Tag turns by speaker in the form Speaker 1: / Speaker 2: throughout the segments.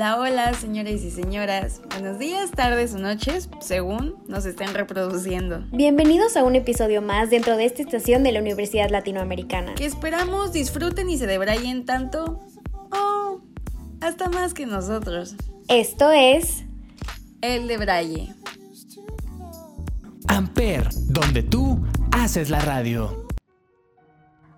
Speaker 1: Hola, hola, señores y señoras. Buenos días, tardes o noches, según nos estén reproduciendo.
Speaker 2: Bienvenidos a un episodio más dentro de esta estación de la Universidad Latinoamericana.
Speaker 1: Que esperamos disfruten y se debrayen tanto o hasta más que nosotros.
Speaker 2: Esto es
Speaker 1: El de Braille.
Speaker 3: Amper, donde tú haces la radio.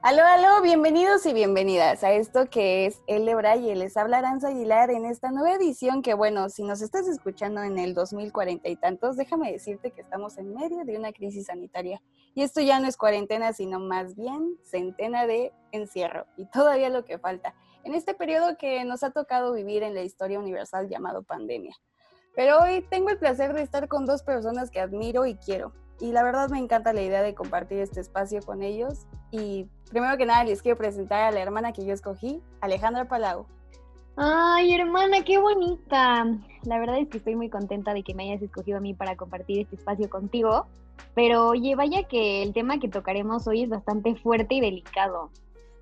Speaker 1: Aló, aló, bienvenidos y bienvenidas a esto que es El de Braille. Les habla Aranza Aguilar en esta nueva edición que, bueno, si nos estás escuchando en el 2040 y tantos, déjame decirte que estamos en medio de una crisis sanitaria. Y esto ya no es cuarentena, sino más bien centena de encierro. Y todavía lo que falta en este periodo que nos ha tocado vivir en la historia universal llamado pandemia. Pero hoy tengo el placer de estar con dos personas que admiro y quiero y la verdad me encanta la idea de compartir este espacio con ellos. Y primero que nada les quiero presentar a la hermana que yo escogí, Alejandra Palau.
Speaker 2: Ay, hermana, qué bonita. La verdad es que estoy muy contenta de que me hayas escogido a mí para compartir este espacio contigo. Pero oye, vaya que el tema que tocaremos hoy es bastante fuerte y delicado.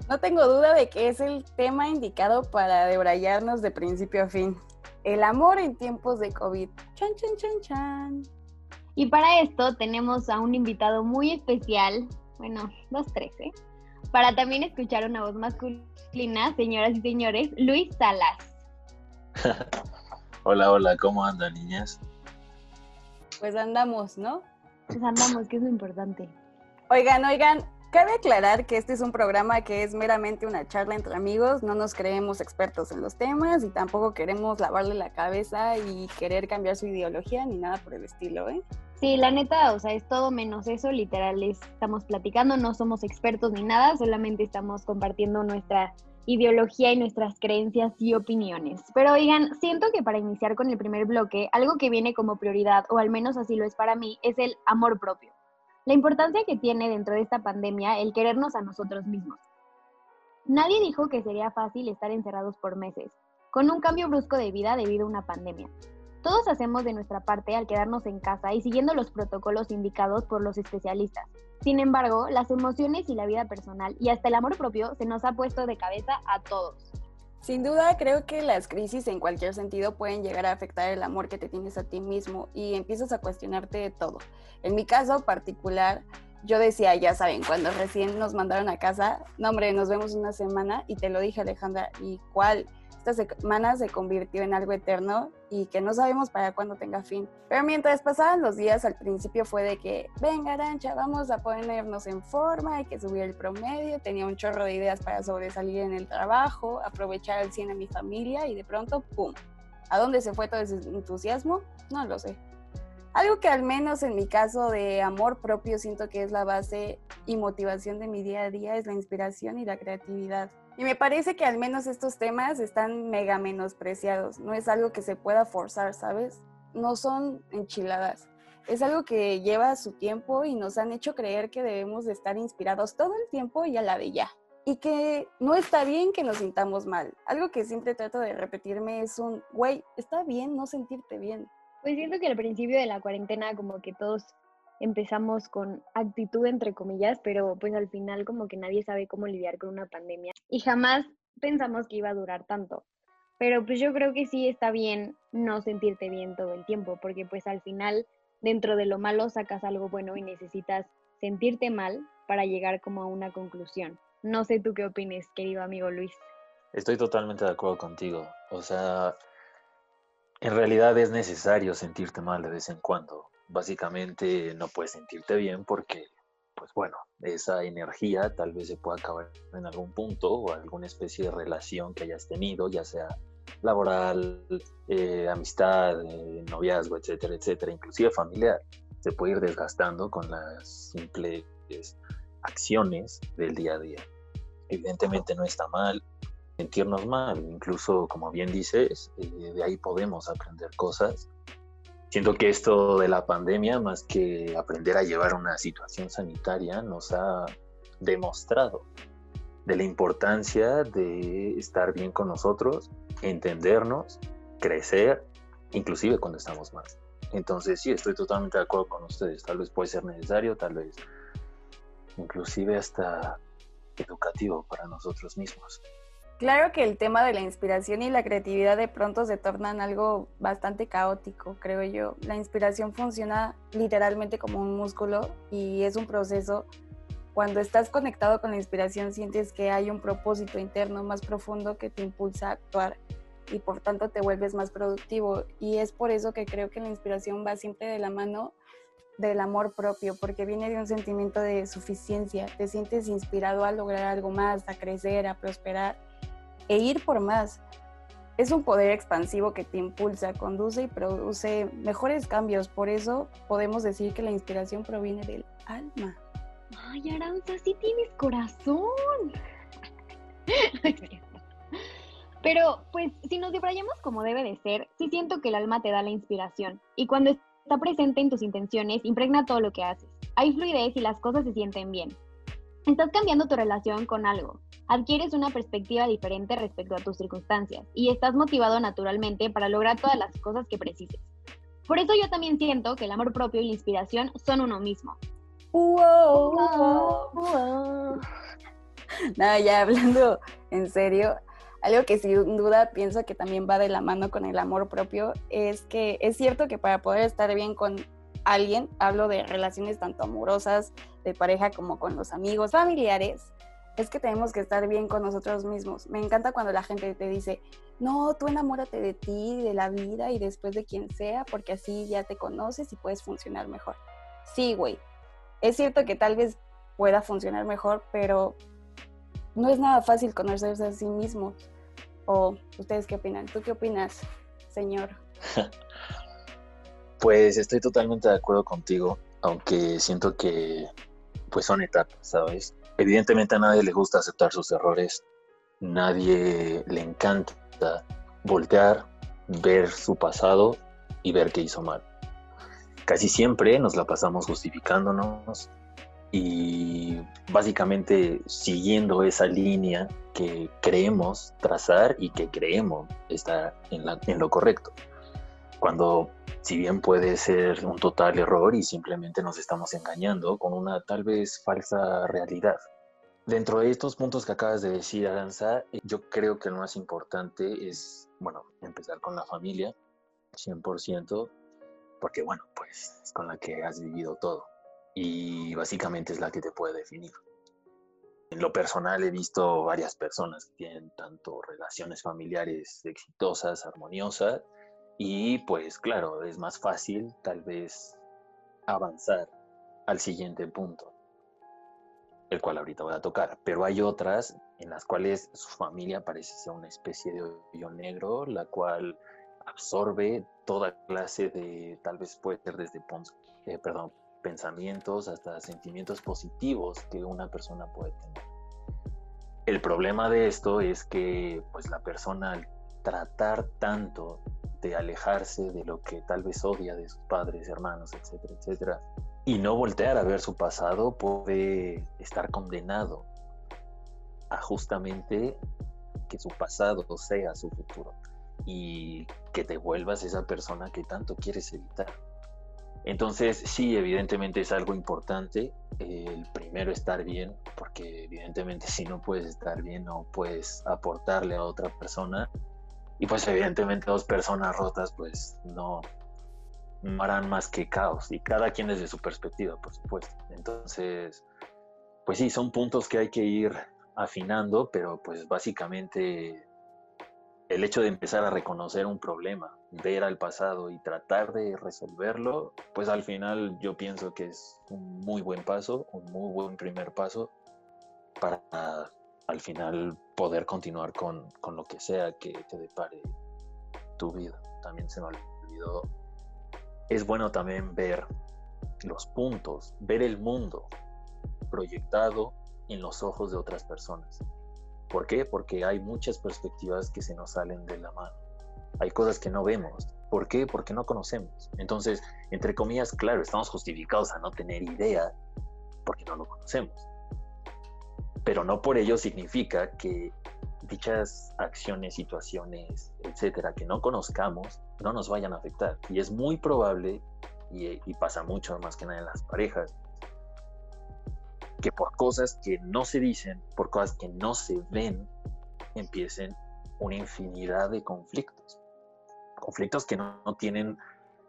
Speaker 1: No tengo duda de que es el tema indicado para debrayarnos de principio a fin. El amor en tiempos de COVID. Chan, chan, chan, chan.
Speaker 2: Y para esto tenemos a un invitado muy especial, bueno, dos, tres, ¿eh? Para también escuchar una voz masculina, señoras y señores, Luis Salas.
Speaker 4: hola, hola, ¿cómo andan, niñas?
Speaker 1: Pues andamos, ¿no?
Speaker 2: Pues andamos, que es lo importante.
Speaker 1: Oigan, oigan, Cabe aclarar que este es un programa que es meramente una charla entre amigos, no nos creemos expertos en los temas y tampoco queremos lavarle la cabeza y querer cambiar su ideología ni nada por el estilo, ¿eh?
Speaker 2: Sí, la neta, o sea, es todo menos eso, literal, estamos platicando, no somos expertos ni nada, solamente estamos compartiendo nuestra ideología y nuestras creencias y opiniones. Pero oigan, siento que para iniciar con el primer bloque, algo que viene como prioridad, o al menos así lo es para mí, es el amor propio la importancia que tiene dentro de esta pandemia el querernos a nosotros mismos. Nadie dijo que sería fácil estar encerrados por meses, con un cambio brusco de vida debido a una pandemia. Todos hacemos de nuestra parte al quedarnos en casa y siguiendo los protocolos indicados por los especialistas. Sin embargo, las emociones y la vida personal y hasta el amor propio se nos ha puesto de cabeza a todos.
Speaker 1: Sin duda, creo que las crisis en cualquier sentido pueden llegar a afectar el amor que te tienes a ti mismo y empiezas a cuestionarte de todo. En mi caso particular, yo decía, ya saben, cuando recién nos mandaron a casa, no hombre, nos vemos una semana y te lo dije Alejandra, ¿y cuál? Esta semana se convirtió en algo eterno y que no sabemos para cuándo tenga fin. Pero mientras pasaban los días, al principio fue de que, venga Arancha, vamos a ponernos en forma, hay que subir el promedio, tenía un chorro de ideas para sobresalir en el trabajo, aprovechar al 100 a mi familia y de pronto, ¡pum! ¿A dónde se fue todo ese entusiasmo? No lo sé. Algo que al menos en mi caso de amor propio siento que es la base y motivación de mi día a día es la inspiración y la creatividad. Y me parece que al menos estos temas están mega menospreciados. No es algo que se pueda forzar, ¿sabes? No son enchiladas. Es algo que lleva su tiempo y nos han hecho creer que debemos de estar inspirados todo el tiempo y a la de ya. Y que no está bien que nos sintamos mal. Algo que siempre trato de repetirme es un, güey, está bien no sentirte bien.
Speaker 2: Pues siento que al principio de la cuarentena como que todos empezamos con actitud entre comillas, pero pues al final como que nadie sabe cómo lidiar con una pandemia y jamás pensamos que iba a durar tanto. Pero pues yo creo que sí está bien no sentirte bien todo el tiempo, porque pues al final dentro de lo malo sacas algo bueno y necesitas sentirte mal para llegar como a una conclusión. No sé tú qué opines, querido amigo Luis.
Speaker 4: Estoy totalmente de acuerdo contigo. O sea, en realidad es necesario sentirte mal de vez en cuando básicamente no puedes sentirte bien porque, pues bueno, esa energía tal vez se pueda acabar en algún punto o alguna especie de relación que hayas tenido, ya sea laboral, eh, amistad, eh, noviazgo, etcétera, etcétera, inclusive familiar, se puede ir desgastando con las simples acciones del día a día. Evidentemente no está mal sentirnos mal. Incluso, como bien dices, eh, de ahí podemos aprender cosas. Siento que esto de la pandemia, más que aprender a llevar una situación sanitaria, nos ha demostrado de la importancia de estar bien con nosotros, entendernos, crecer, inclusive cuando estamos mal. Entonces sí, estoy totalmente de acuerdo con ustedes. Tal vez puede ser necesario, tal vez inclusive hasta educativo para nosotros mismos.
Speaker 1: Claro que el tema de la inspiración y la creatividad de pronto se tornan algo bastante caótico, creo yo. La inspiración funciona literalmente como un músculo y es un proceso. Cuando estás conectado con la inspiración sientes que hay un propósito interno más profundo que te impulsa a actuar y por tanto te vuelves más productivo. Y es por eso que creo que la inspiración va siempre de la mano del amor propio, porque viene de un sentimiento de suficiencia. Te sientes inspirado a lograr algo más, a crecer, a prosperar e ir por más. Es un poder expansivo que te impulsa, conduce y produce mejores cambios. Por eso podemos decir que la inspiración proviene del alma.
Speaker 2: Ay, Aranza, sí tienes corazón. Pero, pues, si nos debrayamos como debe de ser, sí siento que el alma te da la inspiración. Y cuando está presente en tus intenciones, impregna todo lo que haces. Hay fluidez y las cosas se sienten bien. Estás cambiando tu relación con algo, adquieres una perspectiva diferente respecto a tus circunstancias y estás motivado naturalmente para lograr todas las cosas que precises. Por eso yo también siento que el amor propio y la inspiración son uno mismo.
Speaker 1: Nada, ya hablando en serio, algo que sin duda pienso que también va de la mano con el amor propio es que es cierto que para poder estar bien con alguien, hablo de relaciones tanto amorosas, de pareja como con los amigos, familiares, es que tenemos que estar bien con nosotros mismos. Me encanta cuando la gente te dice, no, tú enamórate de ti, de la vida y después de quien sea, porque así ya te conoces y puedes funcionar mejor. Sí, güey. Es cierto que tal vez pueda funcionar mejor, pero no es nada fácil conocerse a sí mismo. ¿O ustedes qué opinan? ¿Tú qué opinas, señor?
Speaker 4: Pues estoy totalmente de acuerdo contigo, aunque siento que pues son etapas, ¿sabes? Evidentemente a nadie le gusta aceptar sus errores, nadie le encanta voltear, ver su pasado y ver qué hizo mal. Casi siempre nos la pasamos justificándonos y básicamente siguiendo esa línea que creemos trazar y que creemos está en, en lo correcto. Cuando si bien puede ser un total error y simplemente nos estamos engañando con una tal vez falsa realidad. Dentro de estos puntos que acabas de decir, Aranza, yo creo que lo más importante es, bueno, empezar con la familia, 100%, porque bueno, pues es con la que has vivido todo y básicamente es la que te puede definir. En lo personal he visto varias personas que tienen tanto relaciones familiares exitosas, armoniosas, y pues claro, es más fácil tal vez avanzar al siguiente punto, el cual ahorita voy a tocar. Pero hay otras en las cuales su familia parece ser una especie de hoyo negro, la cual absorbe toda clase de, tal vez puede ser desde, eh, perdón, pensamientos hasta sentimientos positivos que una persona puede tener. El problema de esto es que pues la persona al tratar tanto de alejarse de lo que tal vez odia de sus padres, hermanos, etcétera, etcétera, y no voltear a ver su pasado, puede estar condenado a justamente que su pasado sea su futuro y que te vuelvas esa persona que tanto quieres evitar. Entonces, sí, evidentemente es algo importante el primero estar bien, porque evidentemente si no puedes estar bien, no puedes aportarle a otra persona y pues evidentemente dos personas rotas pues no, harán más que caos y cada quien desde su perspectiva, por supuesto. Entonces, pues sí, son puntos que hay que ir afinando, pero pues básicamente el hecho de empezar a reconocer un problema, ver al pasado y tratar de resolverlo, pues al final yo pienso que es un muy buen paso, un muy buen primer paso para al final poder continuar con, lo que sea que te depare tu vida. También se me olvidó. Es bueno también ver los puntos, ver el mundo proyectado en los ojos de otras personas. ¿Por qué? Porque hay muchas perspectivas que se nos salen de la mano. Hay cosas que no vemos. ¿Por qué? Porque no conocemos. Entonces, entre comillas, claro, estamos justificados a no tener idea porque no lo conocemos. Pero no por ello significa que dichas acciones, situaciones, etcétera, que no conozcamos, no nos vayan a afectar. Y es muy probable, y, y pasa mucho más que nada en las parejas, que por cosas que no se dicen, por cosas que no se ven, empiecen una infinidad de conflictos. Conflictos que no, tienen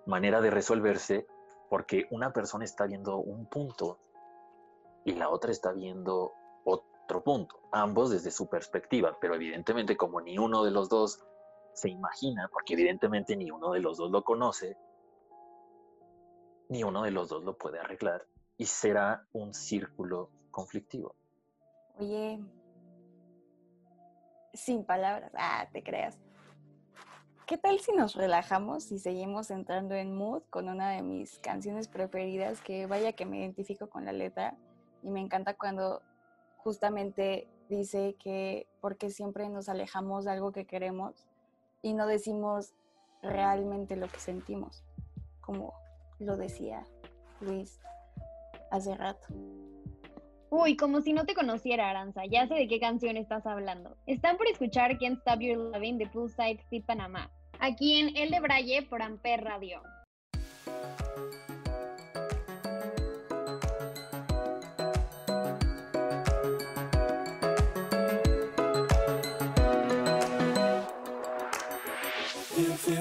Speaker 4: manera de resolverse porque una persona está viendo un punto y la otra está viendo otro punto, ambos desde su perspectiva, pero evidentemente como ni uno de los dos se imagina, porque evidentemente ni uno de los dos lo conoce, ni uno de los dos lo puede arreglar, y será un círculo conflictivo.
Speaker 1: Oye, sin palabras, ah, te creas. ¿Qué tal si nos relajamos y seguimos entrando en mood con una de mis canciones preferidas que vaya que me identifico con la letra y me encanta cuando justamente dice que porque siempre nos alejamos de algo que queremos y no decimos realmente lo que sentimos, como lo decía Luis hace rato.
Speaker 5: Uy, como si no te conociera, Aranza. Ya sé de qué canción estás hablando. Están por escuchar Can't Stop Your Loving de Poolside Panamá. Aquí en El de Braille por Amper Radio.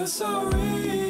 Speaker 5: feel so real.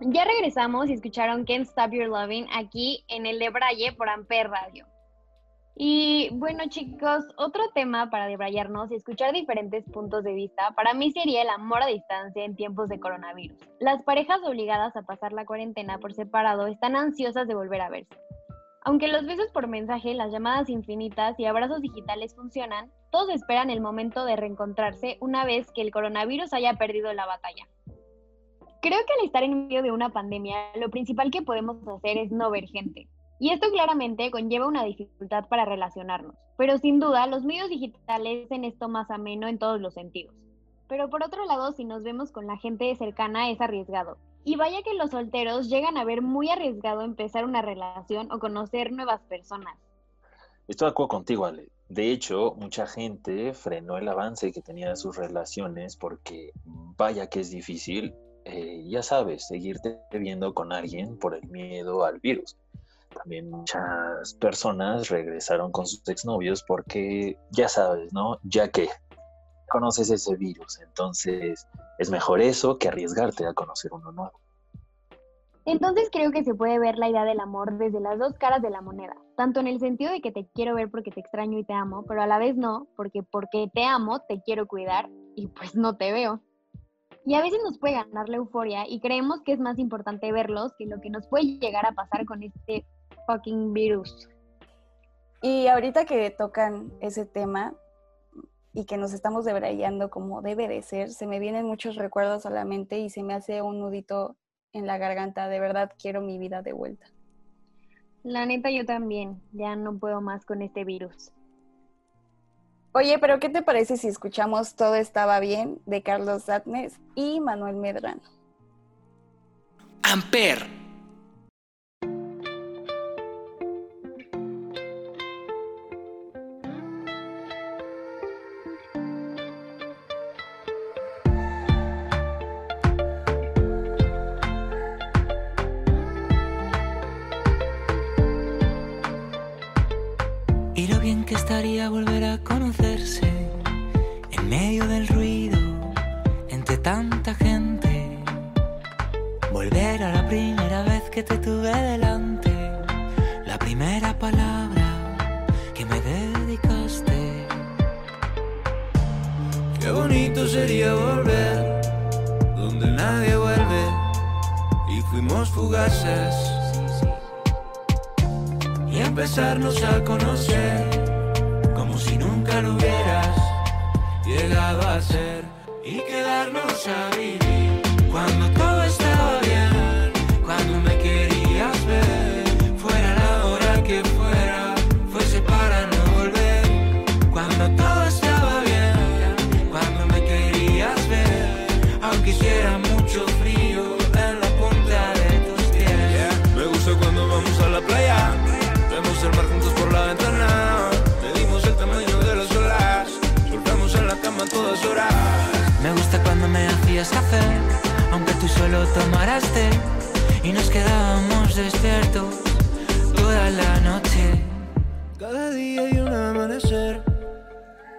Speaker 2: Ya regresamos y escucharon Can't Stop Your Loving aquí en el de Braille por Amper Radio. Y bueno chicos, otro tema para debrayarnos y escuchar diferentes puntos de vista para mí sería el amor a distancia en tiempos de coronavirus. Las parejas obligadas a pasar la cuarentena por separado están ansiosas de volver a verse. Aunque los besos por mensaje, las llamadas infinitas y abrazos digitales funcionan, todos esperan el momento de reencontrarse una vez que el coronavirus haya perdido la batalla. Creo que al estar en medio de una pandemia, lo principal que podemos hacer es no ver gente. Y esto claramente conlleva una dificultad para relacionarnos. Pero sin duda, los medios digitales hacen esto más ameno en todos los sentidos. Pero por otro lado, si nos vemos con la gente cercana, es arriesgado. Y vaya que los solteros llegan a ver muy arriesgado empezar una relación o conocer nuevas personas.
Speaker 4: Estoy de acuerdo contigo, Ale. De hecho, mucha gente frenó el avance que tenía sus relaciones porque vaya que es difícil eh, ya sabes, seguirte viendo con alguien por el miedo al virus. También muchas personas regresaron con sus exnovios porque, ya sabes, ¿no? Ya que conoces ese virus, entonces es mejor eso que arriesgarte a conocer uno nuevo.
Speaker 2: Entonces creo que se puede ver la idea del amor desde las dos caras de la moneda, tanto en el sentido de que te quiero ver porque te extraño y te amo, pero a la vez no, porque porque te amo te quiero cuidar y pues no te veo. Y a veces nos puede ganar la euforia y creemos que es más importante verlos que lo que nos puede llegar a pasar con este fucking virus.
Speaker 1: Y ahorita que tocan ese tema y que nos estamos debrayando como debe de ser, se me vienen muchos recuerdos a la mente y se me hace un nudito en la garganta. De verdad quiero mi vida de vuelta.
Speaker 2: La neta yo también, ya no puedo más con este virus.
Speaker 1: Oye, pero ¿qué te parece si escuchamos Todo estaba bien de Carlos Zatnes y Manuel Medrano?
Speaker 3: Amper.
Speaker 6: Café, aunque tú solo tomaras té y nos quedábamos despiertos toda la noche.
Speaker 7: Cada día hay un amanecer,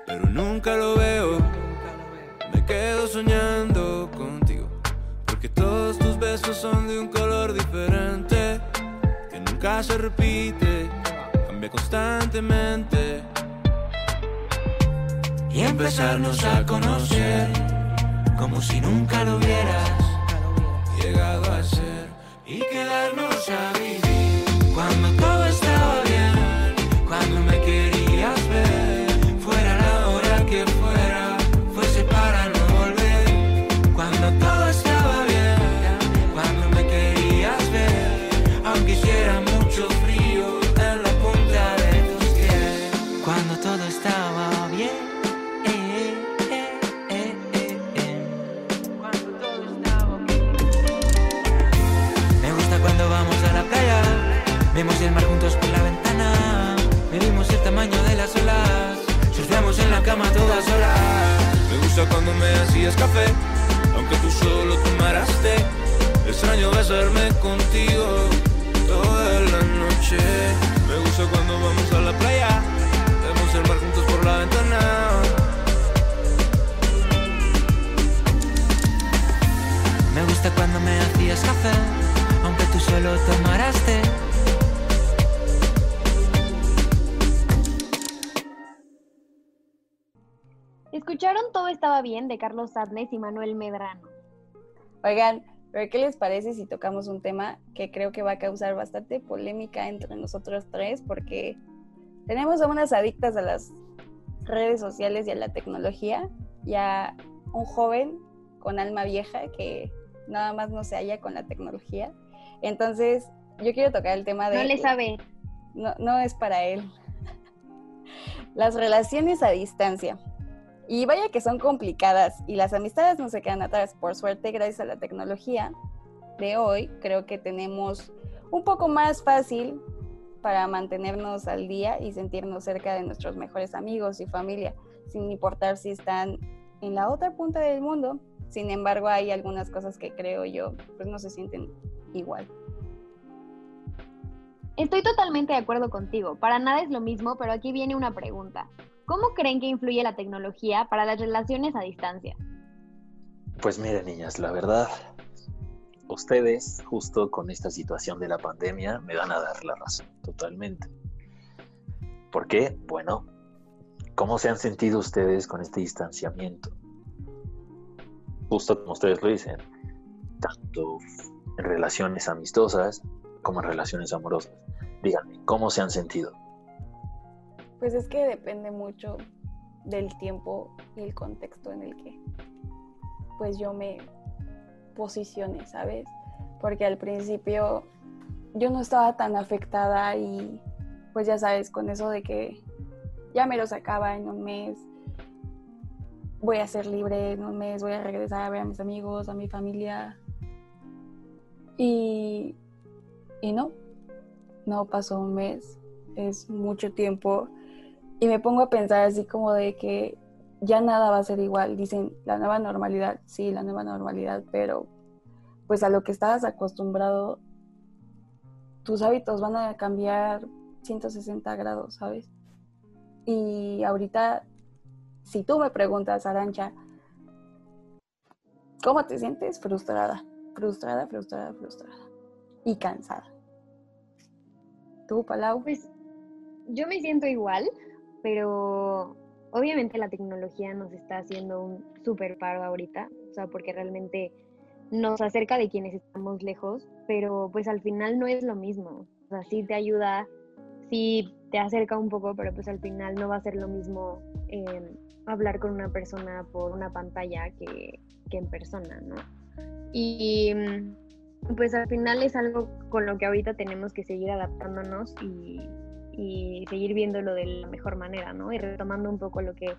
Speaker 7: pero nunca lo veo. Me quedo soñando contigo, porque todos tus besos son de un color diferente, que nunca se repite, cambia constantemente. Y empezarnos a conocer, como si nunca lo hubieras llegado a ser, y quedarnos a vivir
Speaker 6: Gusta cuando
Speaker 7: me hacías café, aunque tú solo tomaras té. Extraño besarme contigo toda la noche. Me gusta cuando vamos a la playa, vemos el mar juntos por la ventana.
Speaker 6: Me gusta cuando me solo tomarás té.
Speaker 2: ¿Escucharon Todo estaba bien de Carlos Sadness y Manuel Medrano?
Speaker 1: Oigan, pero ¿qué les parece si tocamos un tema que creo que va a causar bastante polémica entre nosotros tres? Porque tenemos a unas adictas a las redes sociales y a la tecnología y a un joven con alma vieja que nada más no se halla con la tecnología. Entonces, yo quiero tocar el tema de...
Speaker 2: No le sabe.
Speaker 1: No, no es para él. Las relaciones a distancia. Y vaya que son complicadas y las amistades no se quedan atrás. Por suerte, gracias a la tecnología de hoy, creo que tenemos un poco más fácil para mantenernos al día y sentirnos cerca de nuestros mejores amigos y familia, sin importar si están en la otra punta del mundo. Sin embargo, hay algunas cosas que creo yo, pues no se sienten igual.
Speaker 2: Estoy totalmente de acuerdo contigo. Para nada es lo mismo, pero aquí viene una pregunta. ¿Cómo creen que influye la tecnología para las relaciones a distancia?
Speaker 4: Pues miren, niñas, la verdad, ustedes, justo con esta situación de la pandemia, me van a dar la razón, totalmente. ¿Por qué? Bueno, ¿cómo se han sentido ustedes con este distanciamiento? Justo como ustedes lo dicen, tanto en relaciones amistosas como en relaciones amorosas. Díganme, ¿cómo se han sentido?
Speaker 1: Pues es que depende mucho del tiempo y el contexto en el que pues yo me posicione, ¿sabes? Porque al principio yo no estaba tan afectada y pues ya sabes, con eso de que ya me lo sacaba en un mes, voy a ser libre en un mes, voy a regresar a ver a mis amigos, a mi familia. Y, y no, no pasó un mes, es mucho tiempo y me pongo a pensar así como de que ya nada va a ser igual. Dicen, la nueva normalidad, sí, la nueva normalidad, pero pues a lo que estabas acostumbrado, tus hábitos van a cambiar 160 grados, ¿sabes? Y ahorita, si tú me preguntas, Arancha, ¿cómo te sientes? Frustrada, frustrada, frustrada, frustrada y cansada. ¿Tú, Palau?
Speaker 2: Pues yo me siento igual pero obviamente la tecnología nos está haciendo un súper paro ahorita, o sea, porque realmente nos acerca de quienes estamos lejos, pero pues al final no es lo mismo, o sea, sí te ayuda, sí te acerca un poco, pero pues al final no va a ser lo mismo em, hablar con una persona por una pantalla que, que en persona, ¿no? Y pues al final es algo con lo que ahorita tenemos que seguir adaptándonos y, y seguir viéndolo de la mejor manera, ¿no? Y retomando un poco lo que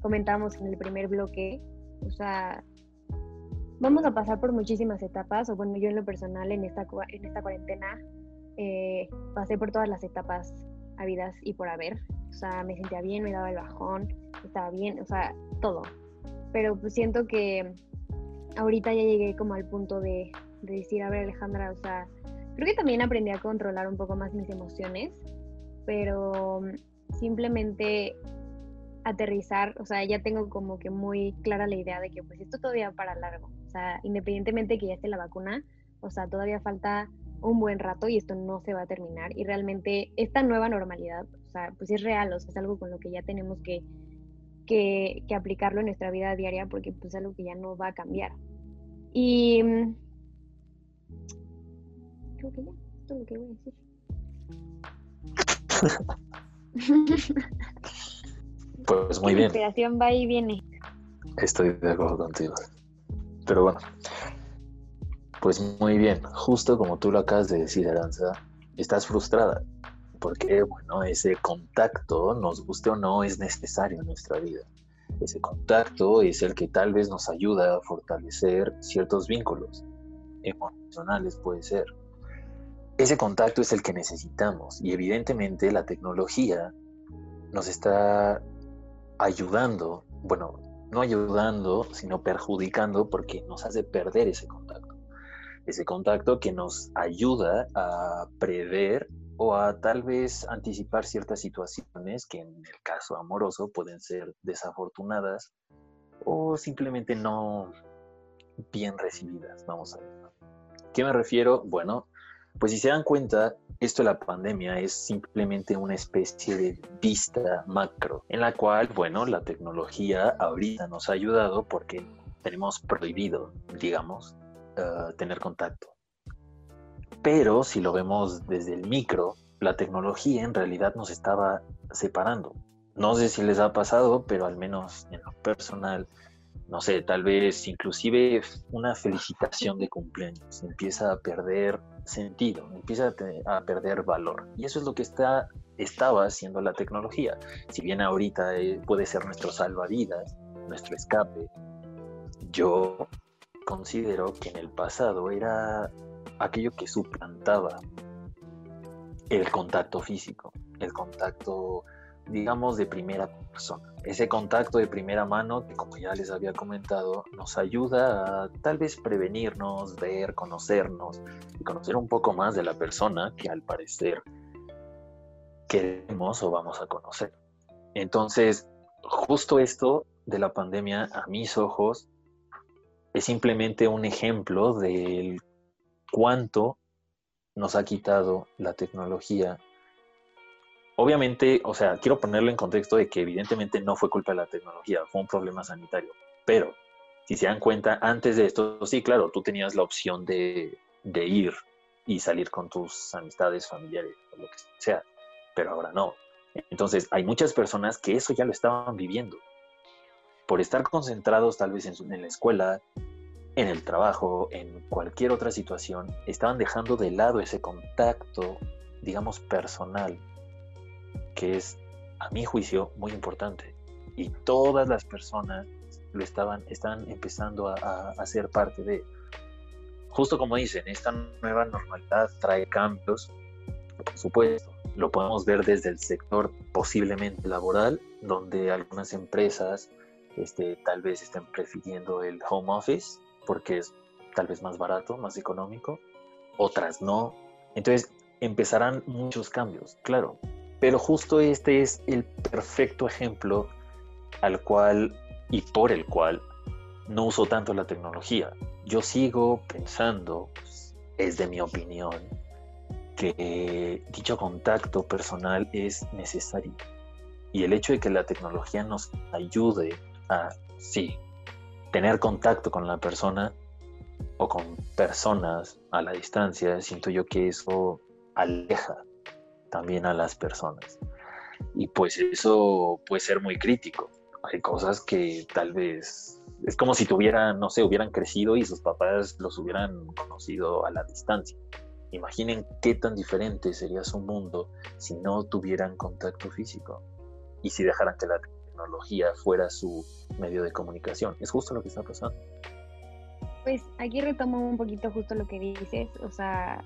Speaker 2: comentamos en el primer bloque, o sea, vamos a pasar por muchísimas etapas, o bueno, yo en lo personal en esta, en esta cuarentena eh, pasé por todas las etapas habidas y por haber, o sea, me sentía bien, me daba el bajón, estaba bien, o sea, todo. Pero pues siento que ahorita ya llegué como al punto de, de decir, a ver Alejandra, o sea, creo que también aprendí a controlar un poco más mis emociones pero simplemente aterrizar, o sea, ya tengo como que muy clara la idea de que pues esto todavía para largo, o sea, independientemente de que ya esté la vacuna, o sea, todavía falta un buen rato y esto no se va a terminar y realmente esta nueva normalidad, o sea, pues es real, o sea, es algo con lo que ya tenemos que, que, aplicarlo en nuestra vida diaria porque pues es algo que ya no va a cambiar. Y creo que ya, esto es lo que voy a decir.
Speaker 4: pues muy bien. La
Speaker 2: inspiración va y viene.
Speaker 4: Estoy de acuerdo contigo. Pero bueno, pues muy bien. Justo como tú lo acabas de decir, Aranza, estás frustrada. Porque, bueno, ese contacto, nos guste o no, es necesario en nuestra vida. Ese contacto es el que tal vez nos ayuda a fortalecer ciertos vínculos emocionales, puede ser ese contacto es el que necesitamos y evidentemente la tecnología nos está ayudando, bueno, no ayudando, sino perjudicando porque nos hace perder ese contacto. Ese contacto que nos ayuda a prever o a tal vez anticipar ciertas situaciones que en el caso amoroso pueden ser desafortunadas o simplemente no bien recibidas, vamos a ver. ¿Qué me refiero? Bueno, Pues si se dan cuenta, esto de la pandemia es simplemente una especie de vista macro, en la cual, bueno, la tecnología ahorita nos ha ayudado porque tenemos prohibido, digamos, eh, tener contacto. Pero si lo vemos desde el micro, la tecnología en realidad nos estaba separando. No sé si les ha pasado, pero al menos en lo personal, no sé, tal vez inclusive una felicitación de cumpleaños empieza a perder sentido, empieza a, perder valor. Y eso es lo que está, estaba haciendo la tecnología. Si bien ahorita eh, puede ser nuestro salvavidas, nuestro escape, yo considero que en el pasado era aquello que suplantaba el contacto físico, el contacto digamos, de primera persona. Ese contacto de primera mano que, como ya les había comentado, nos ayuda a tal vez prevenirnos, ver, conocernos y conocer un poco más de la persona que al parecer queremos o vamos a conocer. Entonces, justo esto de la pandemia, a mis ojos, es simplemente un ejemplo del cuánto nos ha quitado la tecnología Obviamente, o sea, quiero ponerlo en contexto de que evidentemente no fue culpa de la tecnología, fue un problema sanitario. Pero, si se dan cuenta, antes de esto, sí, claro, tú tenías la opción de, ir y salir con tus amistades, familiares, o lo que sea, pero ahora no. Entonces, hay muchas personas que eso ya lo estaban viviendo. Por estar concentrados tal vez en la escuela, en el trabajo, en cualquier otra situación, estaban dejando de lado ese contacto, digamos, personal que es, a mi juicio, muy importante. Y todas las personas lo estaban, están empezando a, a, ser parte de. Justo como dicen, esta nueva normalidad trae cambios, por supuesto. Lo podemos ver desde el sector posiblemente laboral, donde algunas empresas este, tal vez estén prefiriendo el home office porque es tal vez más barato, más económico, otras no. Entonces empezarán muchos cambios, claro, pero justo este es el perfecto ejemplo al cual y por el cual no uso tanto la tecnología. Yo sigo pensando, es de mi opinión, que dicho contacto personal es necesario. Y el hecho de que la tecnología nos ayude a, sí, tener contacto con la persona o con personas a la distancia, siento yo que eso aleja también a las personas. Y pues eso puede ser muy crítico. Hay cosas que tal vez es como si tuvieran, no sé, hubieran crecido y sus papás los hubieran conocido a la distancia. Imaginen qué tan diferente sería su mundo si no tuvieran contacto físico y si dejaran que la tecnología fuera su medio de comunicación. Es justo lo que está pasando.
Speaker 2: Pues aquí retomo un poquito justo lo que dices, o sea,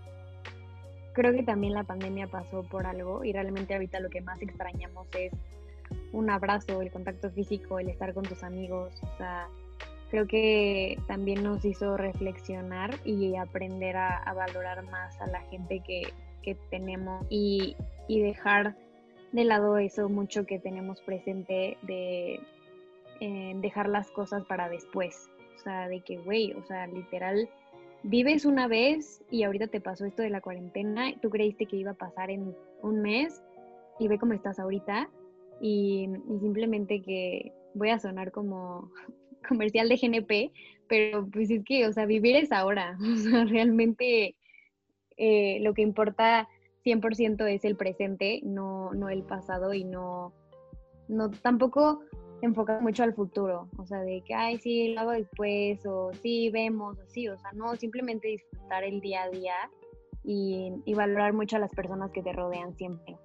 Speaker 2: creo que también la pandemia pasó por algo y realmente ahorita lo que más extrañamos es un abrazo, el contacto físico, el estar con tus amigos. O sea, creo que también nos hizo reflexionar y aprender a, valorar más a la gente que, que tenemos y, y, dejar de lado eso mucho que tenemos presente de eh, dejar las cosas para después. O sea, de que, güey, o sea, literal vives una vez y ahorita te pasó esto de la cuarentena, tú creíste que iba a pasar en un mes y ve cómo estás ahorita y, simplemente que voy a sonar como comercial de GNP, pero pues es que, o sea, vivir es ahora, o sea, realmente eh, lo que importa 100% es el presente, no, no el pasado y no, no tampoco enfocar mucho al futuro, o sea, de que, ay, sí, lo hago después, o sí, vemos, o sí, o sea, no, simplemente disfrutar el día a día y, valorar mucho a las personas que te rodean siempre.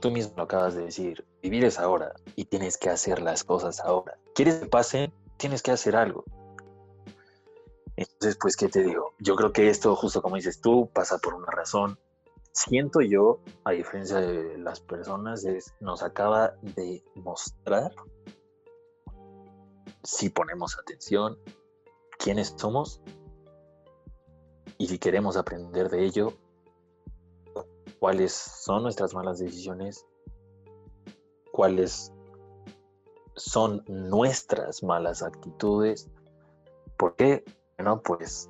Speaker 4: Tú, mismo lo acabas de decir, vivir es ahora y tienes que hacer las cosas ahora. ¿Quieres que pase? Tienes que hacer algo. Entonces, pues, ¿qué te digo? Yo creo que esto, justo como dices tú, pasa por una razón siento yo, a diferencia de las personas, es, nos acaba de mostrar, si ponemos atención, quiénes somos y si queremos aprender de ello, cuáles son nuestras malas decisiones, cuáles son nuestras malas actitudes. ¿Por qué? Bueno, pues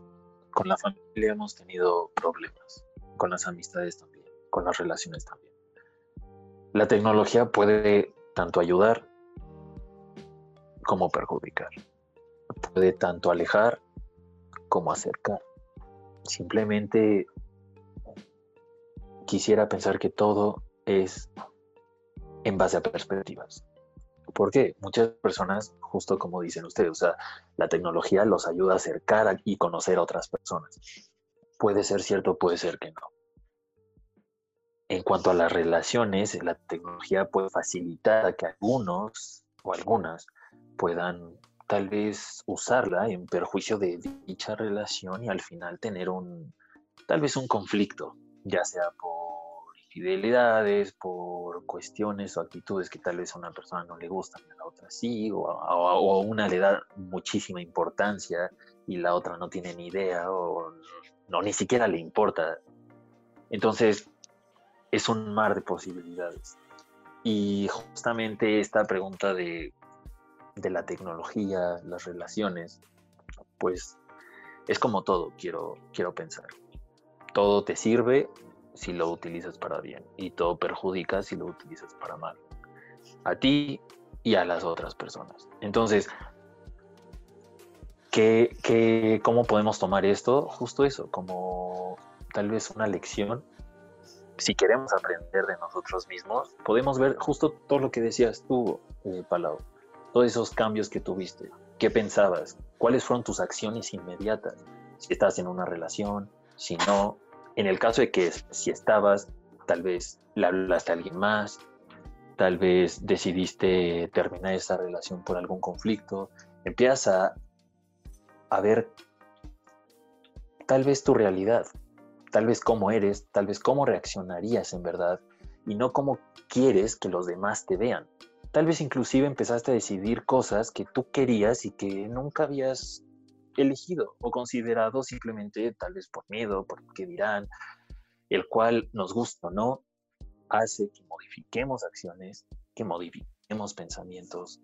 Speaker 4: con la familia hemos tenido problemas, con las amistades también, con las relaciones también. La tecnología puede tanto ayudar como perjudicar. Puede tanto alejar como acercar. Simplemente quisiera pensar que todo es en base a perspectivas. ¿Por qué? Muchas personas, justo como dicen ustedes, o sea, la tecnología los ayuda a acercar y conocer a otras personas. Puede ser cierto, puede ser que no. En cuanto a las relaciones, la tecnología puede facilitar que algunos o algunas puedan tal vez usarla en perjuicio de dicha relación y al final tener un, tal vez un conflicto, ya sea por infidelidades, por cuestiones o actitudes que tal vez a una persona no le gustan a la otra sí, o a, una le da muchísima importancia y la otra no tiene ni idea o no, ni siquiera le importa. Entonces, es un mar de posibilidades. Y justamente esta pregunta de de la tecnología, las relaciones, pues es como todo, quiero, quiero pensar. Todo te sirve si lo utilizas para bien y todo perjudica si lo utilizas para mal. A ti y a las otras personas. Entonces, ¿qué, qué, cómo podemos tomar esto? Justo eso, como tal vez una lección. Si queremos aprender de nosotros mismos, podemos ver justo todo lo que decías tú, eh, Palau todos esos cambios que tuviste? ¿Qué pensabas? ¿Cuáles fueron tus acciones inmediatas? Si estás en una relación, si no, en el caso de que si estabas, tal vez le hablaste a alguien más, tal vez decidiste terminar esa relación por algún conflicto, empiezas a, a ver tal vez tu realidad, tal vez cómo eres, tal vez cómo reaccionarías en verdad y no cómo quieres que los demás te vean. Tal vez inclusive empezaste a decidir cosas que tú querías y que nunca habías elegido o considerado simplemente tal vez por miedo, por qué dirán, el cual nos gusta o no, hace que modifiquemos acciones, que modifiquemos pensamientos.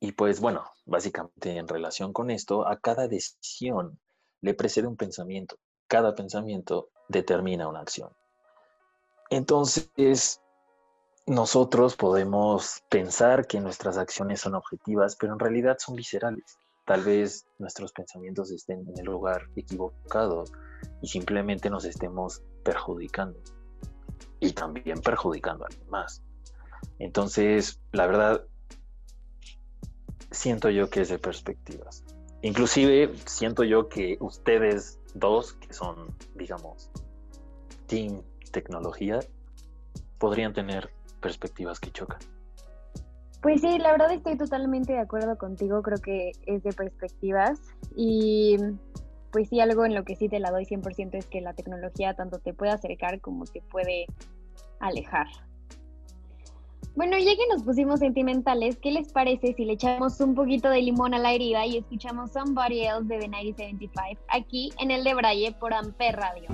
Speaker 4: Y pues bueno, básicamente en relación con esto, a cada decisión le precede un pensamiento. Cada pensamiento determina una acción. Entonces, nosotros podemos pensar que nuestras acciones son objetivas, pero en realidad son viscerales. Tal vez nuestros pensamientos estén en el lugar equivocado y simplemente nos estemos perjudicando y también perjudicando a alguien más. Entonces, la verdad, siento yo que es de perspectivas. Inclusive siento yo que ustedes dos, que son, digamos, team tecnología, podrían tener perspectivas que chocan.
Speaker 2: Pues sí, la verdad estoy totalmente de acuerdo contigo, creo que es de perspectivas y pues sí, algo en lo que sí te la doy 100% es que la tecnología tanto te puede acercar como te puede alejar. Bueno, ya que nos pusimos sentimentales, ¿qué les parece si le echamos un poquito de limón a la herida y escuchamos Somebody Else de The 1975 aquí en el de Braille por Amper Radio?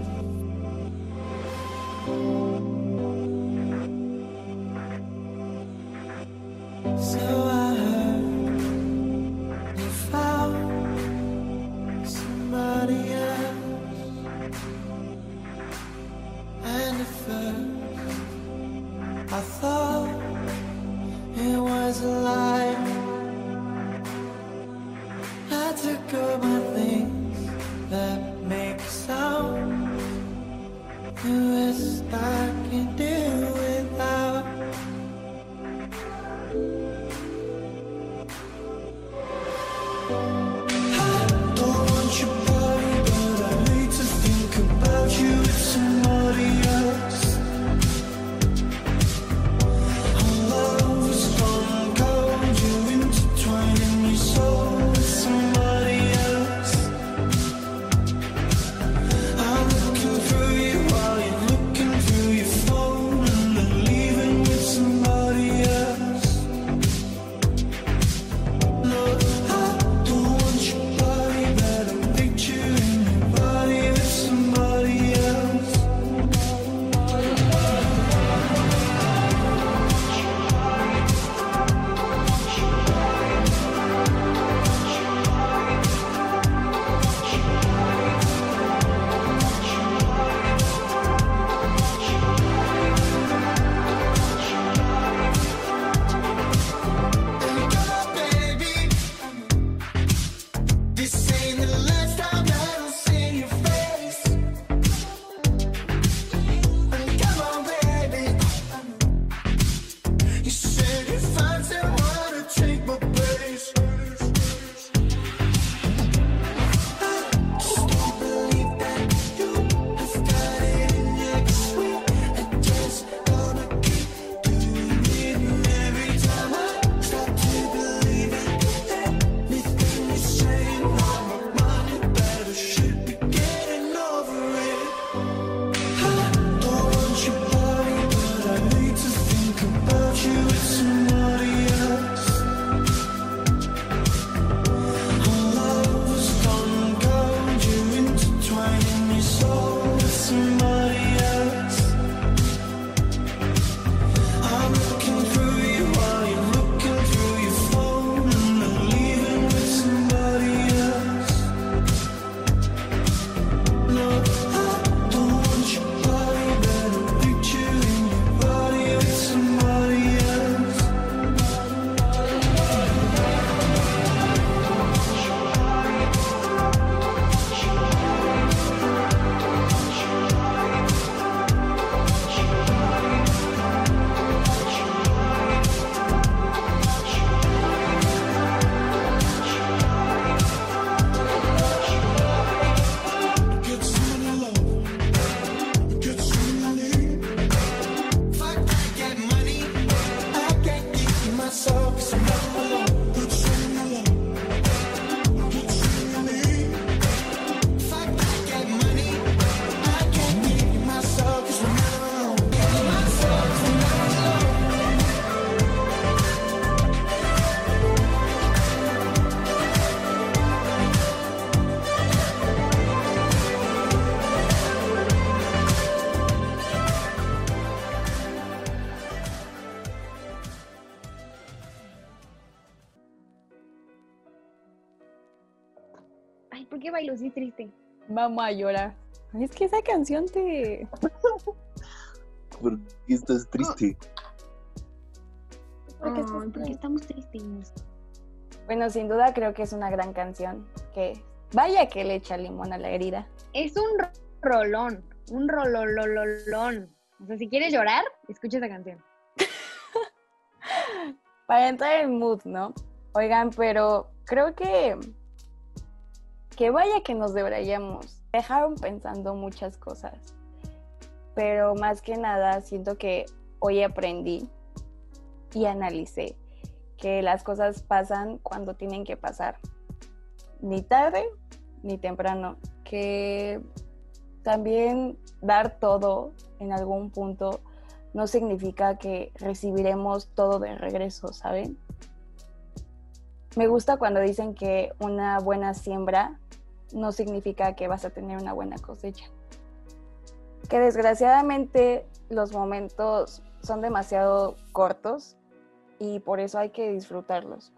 Speaker 2: Qué bailo? Sí, es triste.
Speaker 1: Vamos a llorar. Es que esa canción te...
Speaker 4: ¿Por qué estás triste?
Speaker 1: ¿Por estás
Speaker 2: porque
Speaker 1: triste?
Speaker 2: estamos tristes.
Speaker 1: Bueno, sin duda creo que es una gran canción que vaya que le echa limón a la herida.
Speaker 2: Es un ro- rolón, un rololololón. O sea, si quieres llorar, escucha esa canción.
Speaker 1: Para entrar en mood, ¿no? Oigan, pero creo que que vaya que nos deberíamos. Dejaron pensando muchas cosas. Pero más que nada siento que hoy aprendí y analicé que las cosas pasan cuando tienen que pasar. Ni tarde ni temprano. Que también dar todo en algún punto no significa que recibiremos todo de regreso, ¿saben? Me gusta cuando dicen que una buena siembra no significa que vas a tener una buena cosecha. Que desgraciadamente los momentos son demasiado cortos y por eso hay que disfrutarlos.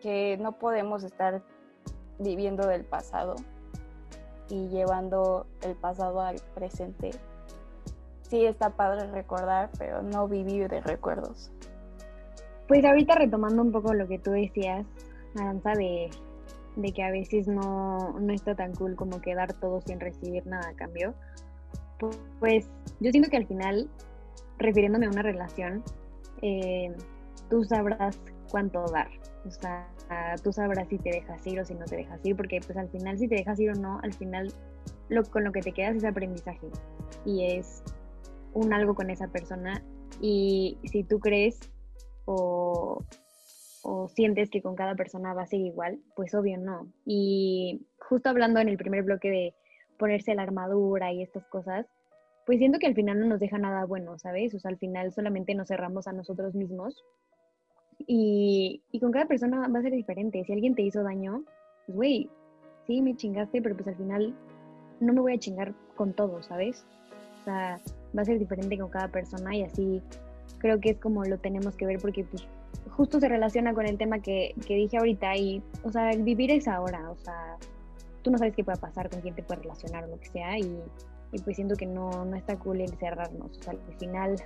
Speaker 1: Que no podemos estar viviendo del pasado y llevando el pasado al presente sí está padre recordar, pero no vivir de recuerdos.
Speaker 2: Pues ahorita retomando un poco lo que tú decías, Aranza, de, de que a veces no, no está tan cool como quedar todo sin recibir nada a cambio. pu- Pues yo siento que al final, refiriéndome a una relación, eh, tú sabrás cuánto dar. O sea, tú sabrás si te dejas ir o si no te dejas ir, porque pues al final si te dejas ir o no, al final lo, con lo que te quedas es aprendizaje y es un algo con esa persona y si tú crees o, o sientes que con cada persona va a ser igual, pues obvio no. Y justo hablando en el primer bloque de ponerse la armadura y estas cosas, pues siento que al final no nos deja nada bueno, ¿sabes? O sea, al final solamente nos cerramos a nosotros mismos y, y con cada persona va a ser diferente. Si alguien te hizo daño, pues güey, sí, me chingaste, pero pues al final no me voy a chingar con todo, ¿sabes? O sea, va a ser diferente con cada persona y así creo que es como lo tenemos que ver porque pues justo se relaciona con el tema que, que dije ahorita y, o sea, vivir es ahora, o sea, tú no sabes qué puede pasar, con quién te puede relacionar o lo que sea y, y pues siento que no, no está cool el cerrarnos, o sea, al final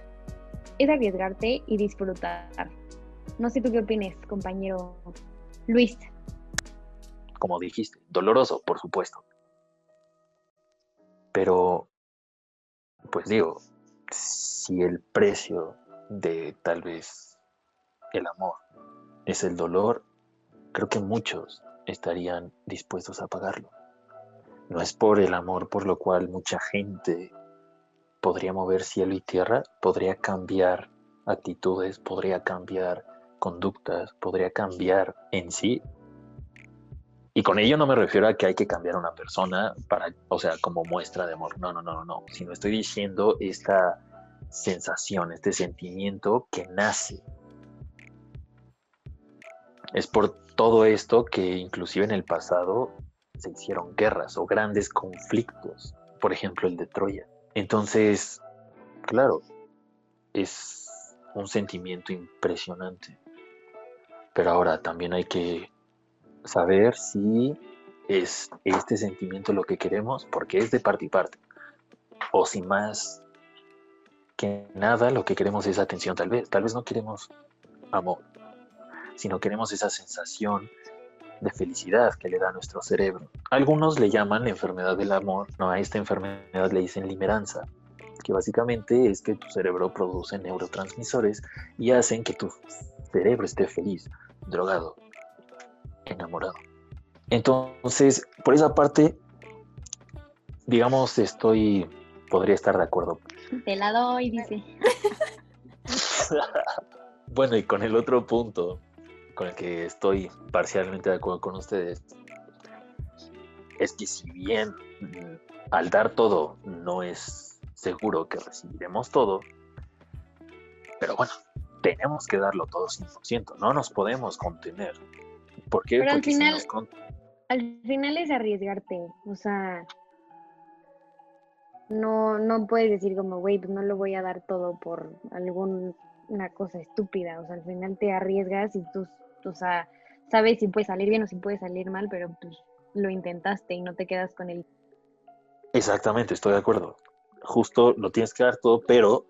Speaker 2: es arriesgarte y disfrutar. No sé tú qué opines, compañero Luis.
Speaker 4: Como dijiste, doloroso, por supuesto. Pero, pues digo, si el precio de tal vez el amor es el dolor, creo que muchos estarían dispuestos a pagarlo. No es por el amor por lo cual mucha gente podría mover cielo y tierra, podría cambiar actitudes, podría cambiar conductas, podría cambiar en sí. Y con ello no me refiero a que hay que cambiar a una persona para, o sea, como muestra de amor. No, no, no, no, no. Sino estoy diciendo esta sensación, este sentimiento que nace. Es por todo esto que inclusive en el pasado se hicieron guerras o grandes conflictos. Por ejemplo, el de Troya. Entonces, claro, es un sentimiento impresionante. Pero ahora también hay que saber si es este sentimiento lo que queremos, porque es de parte y parte. O si más que nada lo que queremos es atención, tal vez. Tal vez no queremos amor, sino queremos esa sensación de felicidad que le da a nuestro cerebro. Algunos le llaman la enfermedad del amor, no, a esta enfermedad le dicen limeranza, que básicamente es que tu cerebro produce neurotransmisores y hacen que tu cerebro esté feliz, drogado, enamorado. Entonces, por esa parte, digamos, estoy, podría estar de acuerdo.
Speaker 2: Te la doy, dice.
Speaker 4: bueno, y con el otro punto, con el que estoy parcialmente de acuerdo con ustedes, es que si bien mm, al dar todo no es seguro que recibiremos todo, pero bueno, tenemos que darlo todo 100%, no nos podemos contener. ¿Por qué?
Speaker 2: Pero al
Speaker 4: Porque si
Speaker 2: final-
Speaker 4: nos
Speaker 2: Al final es arriesgarte, o sea, no, no puedes decir como, güey, pues no lo voy a dar todo por alguna cosa estúpida, o sea, al final te arriesgas y tú, o sea, sabes si puede salir bien o si puede salir mal, pero pues lo intentaste y no te quedas con el...
Speaker 4: Exactamente, estoy de acuerdo. Justo lo tienes que dar todo, pero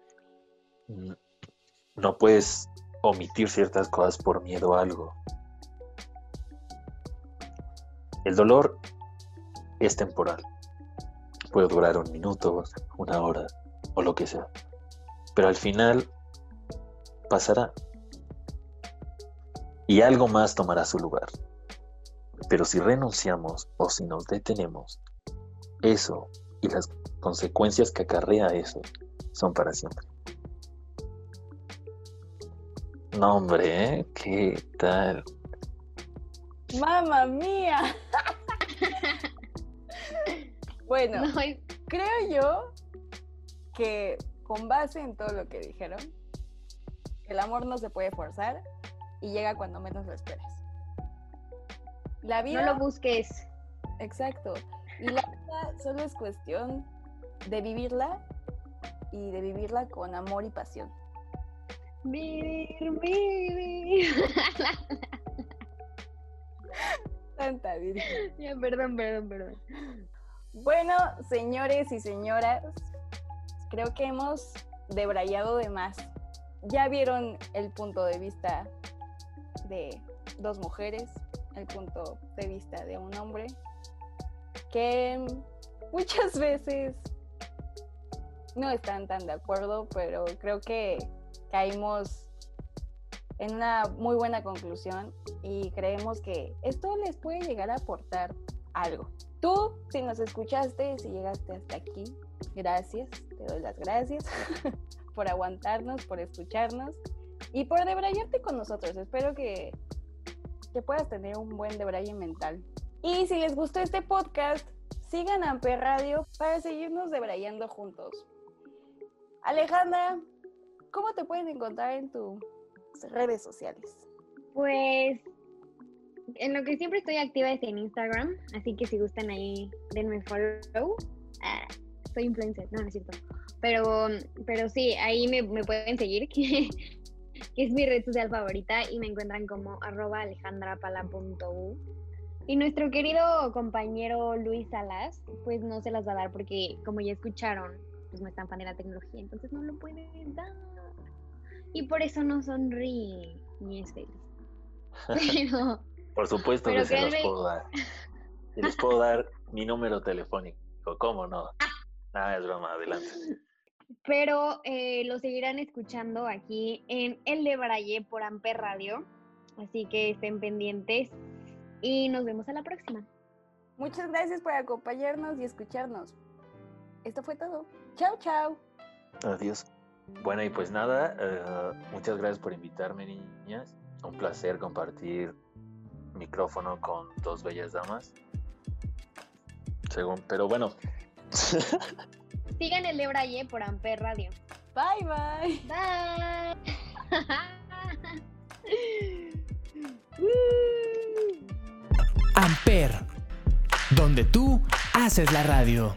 Speaker 4: no puedes omitir ciertas cosas por miedo a algo. El dolor es temporal. Puede durar un minuto, una hora o lo que sea. Pero al final pasará. Y algo más tomará su lugar. Pero si renunciamos o si nos detenemos, eso y las consecuencias que acarrea eso son para siempre. No, hombre, ¿eh? ¿qué tal?
Speaker 1: ¡Mamma mía! bueno,
Speaker 2: No, es-
Speaker 1: creo yo que con base en todo lo que dijeron, el amor no se puede forzar y llega cuando menos lo esperas. La vida,
Speaker 2: no lo busques.
Speaker 1: exacto, y la vida solo es cuestión de vivirla y de vivirla con amor y pasión.
Speaker 2: Vivir, vivir.
Speaker 1: Santa Virgen.
Speaker 2: Ya, perdón, perdón, perdón.
Speaker 1: Bueno, señores y señoras, creo que hemos debrayado de más. Ya vieron el punto de vista de dos mujeres, el punto de vista de un hombre, que muchas veces no están tan de acuerdo, pero creo que caímos en una muy buena conclusión y creemos que esto les puede llegar a aportar algo. Tú, si nos escuchaste, si llegaste hasta aquí, gracias, te doy las gracias por aguantarnos, por escucharnos y por debrayarte con nosotros. Espero que, que puedas tener un buen debraye mental. Y si les gustó este podcast, sigan a Amper Radio para seguirnos debrayando juntos. Alejandra, ¿cómo te pueden encontrar en tus redes sociales?
Speaker 2: Pues en lo que siempre estoy activa es en Instagram, así que si gustan ahí, denme follow. Ah, soy influencer, no, no es cierto. Pero, pero sí, ahí me, me pueden seguir, que, que es mi red social favorita y me encuentran como arroba alejandrapala.u. Y nuestro querido compañero Luis Salas, pues no se las va a dar porque como ya escucharon, pues no es tan fan de la tecnología, entonces no lo puede dar. Y por eso no sonríe ni es feliz. Pero,
Speaker 4: Por supuesto
Speaker 2: Pero
Speaker 4: que se los puedo dar. Se les puedo dar mi número telefónico. ¿Cómo no? Nada, es broma, adelante.
Speaker 2: Pero eh, lo seguirán escuchando aquí en El de Braille por Amper Radio. Así que estén pendientes y nos vemos a la próxima.
Speaker 1: Muchas gracias por acompañarnos y escucharnos. Esto fue todo. Chao, chao.
Speaker 4: Adiós. Bueno, y pues nada, eh, muchas gracias por invitarme, niñas. Un placer compartir micrófono con dos bellas damas. Según, pero bueno,
Speaker 2: Sigan El de Braille por Amper Radio.
Speaker 1: Bye, bye.
Speaker 2: Bye.
Speaker 3: Amper, donde tú haces la radio.